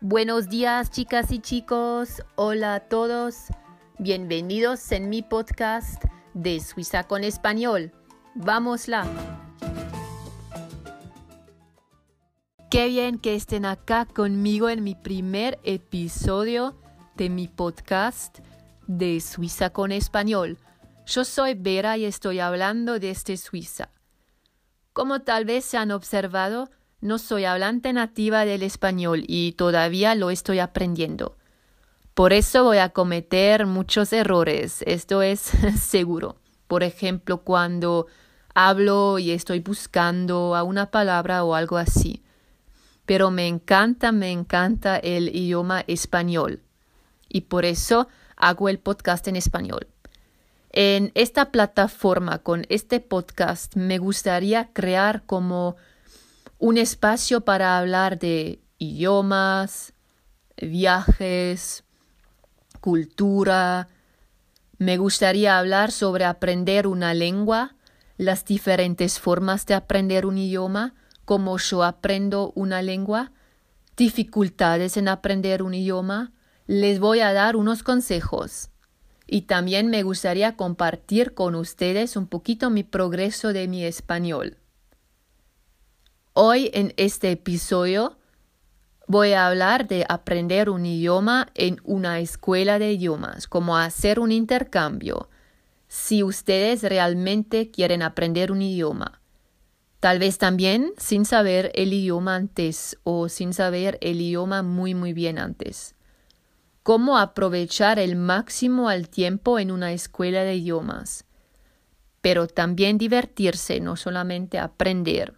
Buenos días chicas y chicos, hola a todos, bienvenidos en mi podcast de Suiza con español. Vámosla. Qué bien que estén acá conmigo en mi primer episodio de mi podcast de Suiza con español. Yo soy Vera y estoy hablando desde Suiza. Como tal vez se han observado, no soy hablante nativa del español y todavía lo estoy aprendiendo. Por eso voy a cometer muchos errores, esto es seguro. Por ejemplo, cuando hablo y estoy buscando a una palabra o algo así. Pero me encanta, me encanta el idioma español. Y por eso hago el podcast en español. En esta plataforma, con este podcast, me gustaría crear como un espacio para hablar de idiomas, viajes, cultura. Me gustaría hablar sobre aprender una lengua, las diferentes formas de aprender un idioma, cómo yo aprendo una lengua, dificultades en aprender un idioma. Les voy a dar unos consejos. Y también me gustaría compartir con ustedes un poquito mi progreso de mi español. Hoy en este episodio voy a hablar de aprender un idioma en una escuela de idiomas, como hacer un intercambio, si ustedes realmente quieren aprender un idioma. Tal vez también sin saber el idioma antes o sin saber el idioma muy muy bien antes. Cómo aprovechar el máximo al tiempo en una escuela de idiomas. Pero también divertirse, no solamente aprender.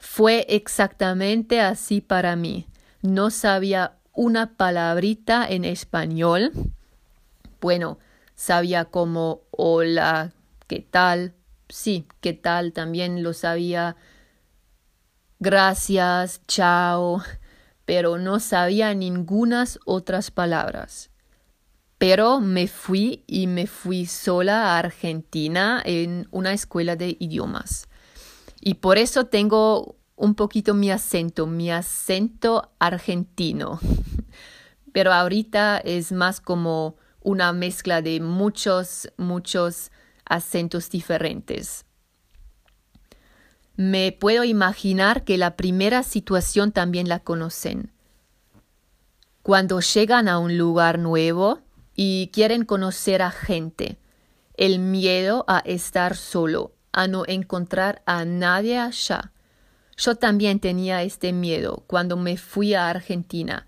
Fue exactamente así para mí. No sabía una palabrita en español. Bueno, sabía como hola, ¿qué tal? Sí, ¿qué tal? También lo sabía. Gracias, chao, pero no sabía ningunas otras palabras. Pero me fui y me fui sola a Argentina en una escuela de idiomas. Y por eso tengo un poquito mi acento, mi acento argentino. Pero ahorita es más como una mezcla de muchos, muchos acentos diferentes. Me puedo imaginar que la primera situación también la conocen. Cuando llegan a un lugar nuevo y quieren conocer a gente, el miedo a estar solo, a no encontrar a nadie allá. Yo también tenía este miedo cuando me fui a Argentina,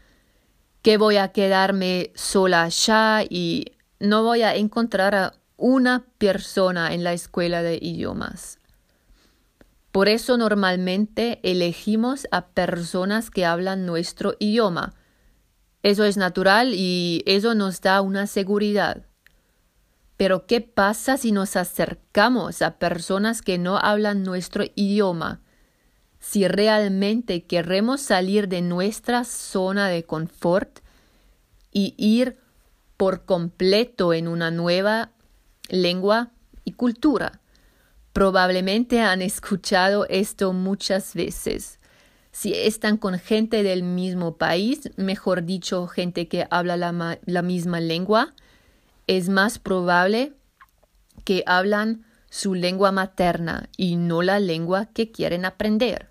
que voy a quedarme sola allá y no voy a encontrar a una persona en la escuela de idiomas. Por eso normalmente elegimos a personas que hablan nuestro idioma. Eso es natural y eso nos da una seguridad. Pero ¿qué pasa si nos acercamos a personas que no hablan nuestro idioma? Si realmente queremos salir de nuestra zona de confort y ir por completo en una nueva lengua y cultura. Probablemente han escuchado esto muchas veces. Si están con gente del mismo país, mejor dicho, gente que habla la, la misma lengua, es más probable que hablan su lengua materna y no la lengua que quieren aprender.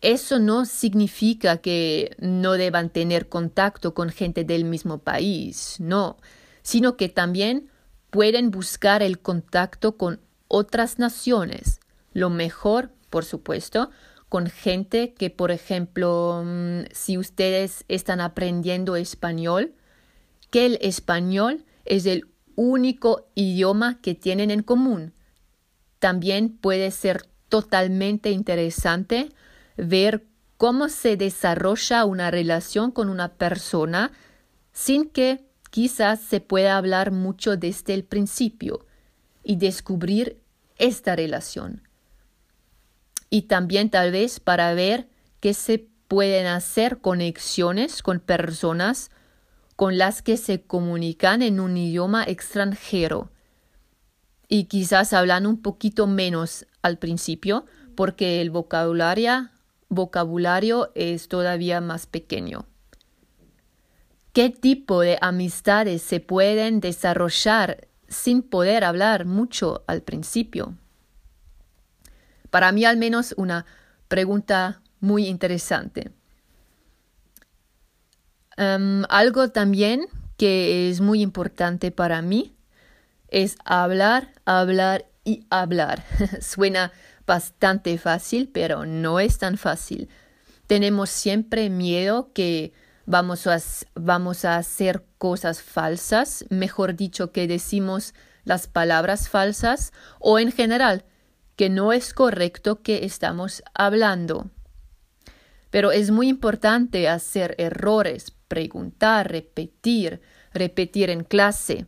Eso no significa que no deban tener contacto con gente del mismo país, no, sino que también pueden buscar el contacto con otras naciones. Lo mejor, por supuesto, con gente que, por ejemplo, mm, si ustedes están aprendiendo español, que el español es el único idioma que tienen en común. También puede ser totalmente interesante ver cómo se desarrolla una relación con una persona sin que quizás se pueda hablar mucho desde el principio y descubrir esta relación. Y también tal vez para ver que se pueden hacer conexiones con personas con las que se comunican en un idioma extranjero. Y quizás hablan un poquito menos al principio porque el vocabulario, vocabulario es todavía más pequeño. ¿Qué tipo de amistades se pueden desarrollar sin poder hablar mucho al principio? Para mí al menos una pregunta muy interesante. Em, algo también que es muy importante para mí es hablar, hablar y hablar. Suena bastante fácil, pero no es tan fácil. Tenemos siempre miedo que vamos a, vamos a hacer cosas falsas, mejor dicho, que decimos las palabras falsas o en general que no es correcto que estamos hablando. Pero es muy importante hacer errores, preguntar, repetir, repetir en clase,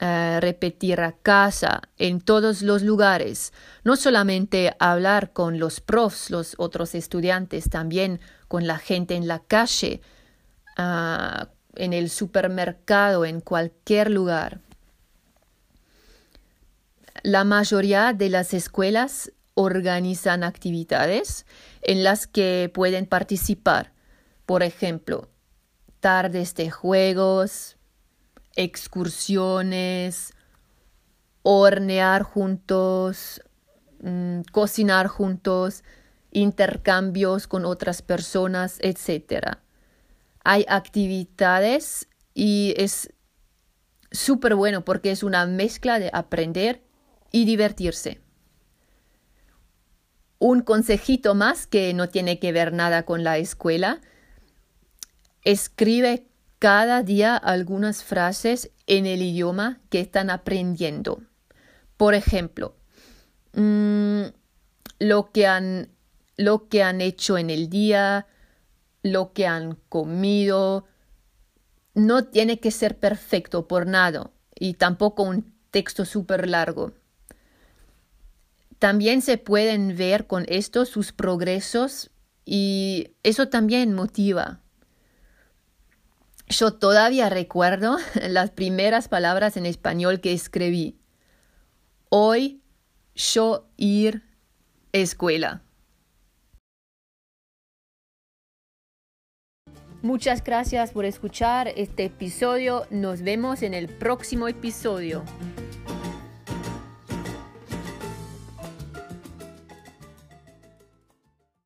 eh, repetir a casa, en todos los lugares. No solamente hablar con los profs, los otros estudiantes, también con la gente en la calle, ah, en el supermercado, en cualquier lugar. La mayoría de las escuelas organizan actividades en las que pueden participar. Por ejemplo, tardes de juegos, excursiones, hornear juntos, mm, cocinar juntos, intercambios con otras personas, etc. Hay actividades y es súper bueno porque es una mezcla de aprender y divertirse. Un consejito más que no tiene que ver nada con la escuela. Escribe cada día algunas frases en el idioma que están aprendiendo. Por ejemplo, mm, lo, que han, lo que han hecho en el día, lo que han comido. No tiene que ser perfecto por nada y tampoco un texto súper largo. También se pueden ver con esto sus progresos y eso también motiva. Yo todavía recuerdo las primeras palabras en español que escribí. Hoy yo ir escuela. Muchas gracias por escuchar este episodio. Nos vemos en el próximo episodio.